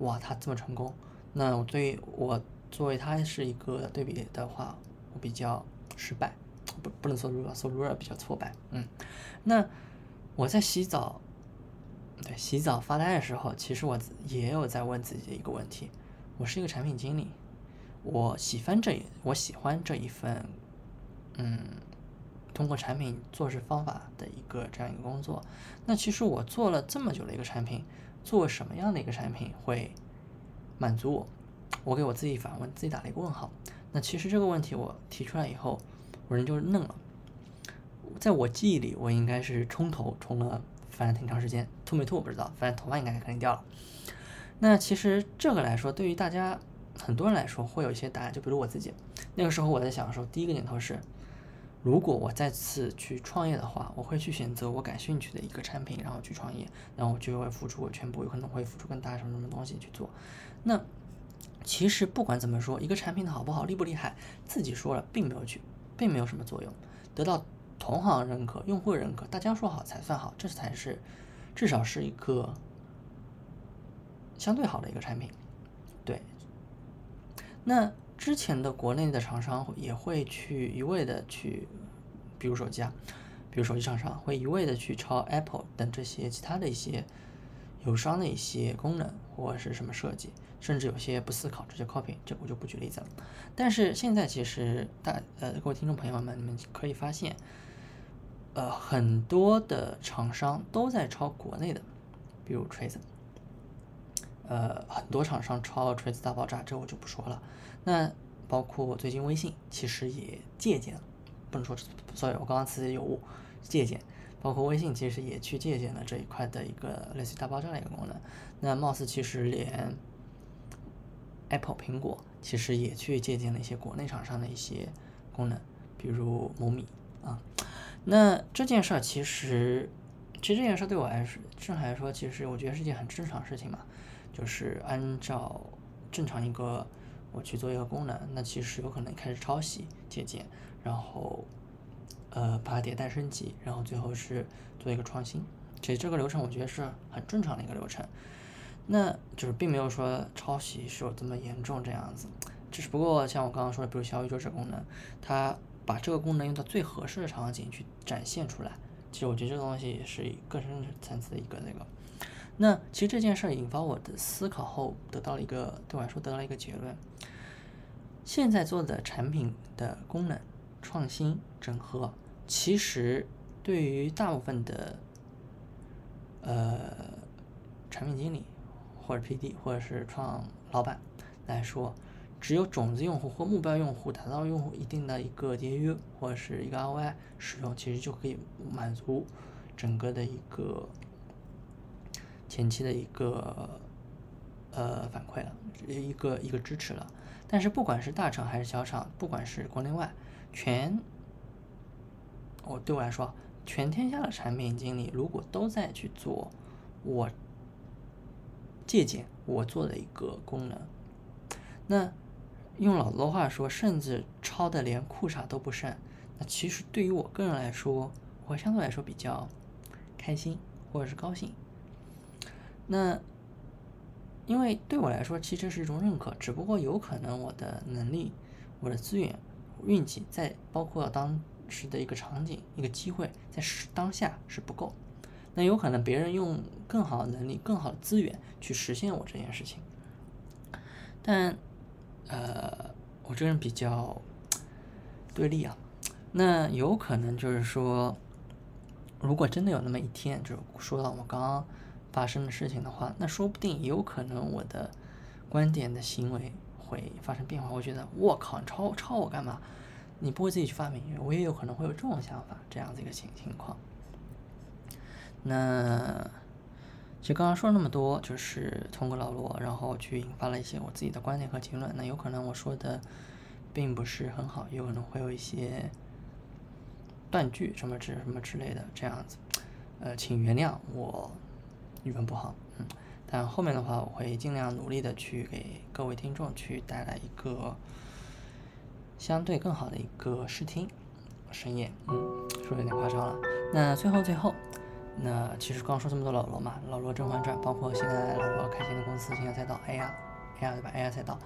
哇，他这么成功。那我对我作为他是一个对比的话，我比较失败，不不能说弱，说弱比较挫败。嗯，那我在洗澡，对洗澡发呆的时候，其实我也有在问自己的一个问题：我是一个产品经理，我喜欢这我喜欢这一份，嗯，通过产品做事方法的一个这样一个工作。那其实我做了这么久的一个产品，做什么样的一个产品会？满足我？我给我自己反问，自己打了一个问号。那其实这个问题我提出来以后，我人就愣了。在我记忆里，我应该是冲头冲了，反正挺长时间，秃没秃我不知道，反正头发应该肯定掉了。那其实这个来说，对于大家很多人来说，会有一些答案。就比如我自己，那个时候我在想的时候，第一个念头是，如果我再次去创业的话，我会去选择我感兴趣的一个产品，然后去创业，然后我就会付出我全部，有可能会付出更大什么什么东西去做。那其实不管怎么说，一个产品的好不好、厉不厉害，自己说了并没有去，并没有什么作用。得到同行认可、用户认可，大家说好才算好，这才是至少是一个。相对好的一个产品，对。那之前的国内的厂商也会去一味的去，比如手机啊，比如手机厂商会一味的去抄 Apple 等这些其他的一些友商的一些功能或是什么设计，甚至有些不思考直接 copy，这我就不举例子了。但是现在其实大呃各位听众朋友们，你们可以发现，呃很多的厂商都在抄国内的，比如 Trace，。呃，很多厂商抄锤子大爆炸，这我就不说了。那包括最近微信，其实也借鉴了，不能说，sorry，我刚刚词有误，借鉴。包括微信其实也去借鉴了这一块的一个类似于大爆炸的一个功能。那貌似其实连 Apple 苹果其实也去借鉴了一些国内厂商的一些功能，比如某米啊。那这件事儿其实，其实这件事对我来说，正常来说，其实我觉得是件很正常的事情嘛。就是按照正常一个我去做一个功能，那其实有可能开始抄袭借鉴，然后呃把它迭代升级，然后最后是做一个创新。其实这个流程我觉得是很正常的一个流程，那就是并没有说抄袭是有这么严重这样子。只是不过像我刚刚说的，比如小宇宙这个功能，它把这个功能用到最合适的场景去展现出来，其实我觉得这个东西也是更深层次的一个那个。那其实这件事儿引发我的思考后，得到了一个对我来说得到了一个结论：现在做的产品的功能创新整合，其实对于大部分的呃产品经理或者 PD 或者是创老板来说，只有种子用户或目标用户达到用户一定的一个 DAU 或者是一个 ROI 使用，其实就可以满足整个的一个。前期的一个呃反馈了，一个一个支持了。但是不管是大厂还是小厂，不管是国内外，全我对我来说，全天下的产品经理如果都在去做我借鉴我做的一个功能，那用老子的话说，甚至抄的连裤衩都不剩。那其实对于我个人来说，我相对来说比较开心或者是高兴。那，因为对我来说，其实是一种认可，只不过有可能我的能力、我的资源、运气，在包括当时的一个场景、一个机会，在当下是不够。那有可能别人用更好的能力、更好的资源去实现我这件事情。但，呃，我这人比较对立啊。那有可能就是说，如果真的有那么一天，就是说到我刚刚。发生的事情的话，那说不定也有可能我的观点的行为会发生变化。我觉得，我靠，你抄抄我干嘛？你不会自己去发明？我也有可能会有这种想法，这样子一个情情况。那其实刚刚说了那么多，就是通过老罗，然后去引发了一些我自己的观点和结论。那有可能我说的并不是很好，有可能会有一些断句什么之什么之类的这样子。呃，请原谅我。语文不好，嗯，但后面的话我会尽量努力的去给各位听众去带来一个相对更好的一个视听声音，嗯，说有点夸张了。那最后最后，那其实刚说这么多老罗嘛，老罗《甄嬛传》，包括现在老罗开新的公司新的赛道 AR，AR 对吧？AR 赛道。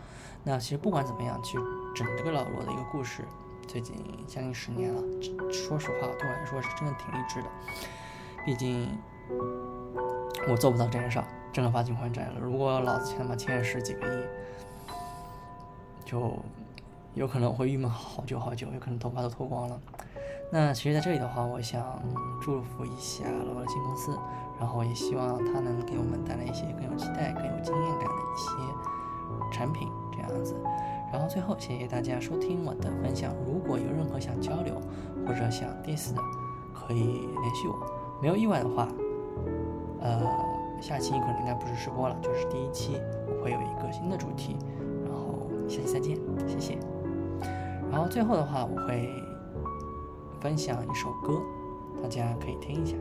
那其实不管怎么样，其实整这个老罗的一个故事，最近将近十年了，说实话对我来说是真的挺励志的，毕竟。我做不到这件事儿，真的发金还债了。如果老子欠他妈欠十几个亿，就有可能会郁闷好久好久，有可能头发都脱光了。那其实，在这里的话，我想祝福一下老罗的新公司，然后也希望他能给我们带来一些更有期待、更有经验感的一些产品这样子。然后最后谢谢大家收听我的分享，如果有任何想交流或者想 diss 的，可以联系我。没有意外的话，呃，下期可能应该不是试播了，就是第一期我会有一个新的主题。然后下期再见，谢谢。然后最后的话，我会分享一首歌，大家可以听一下，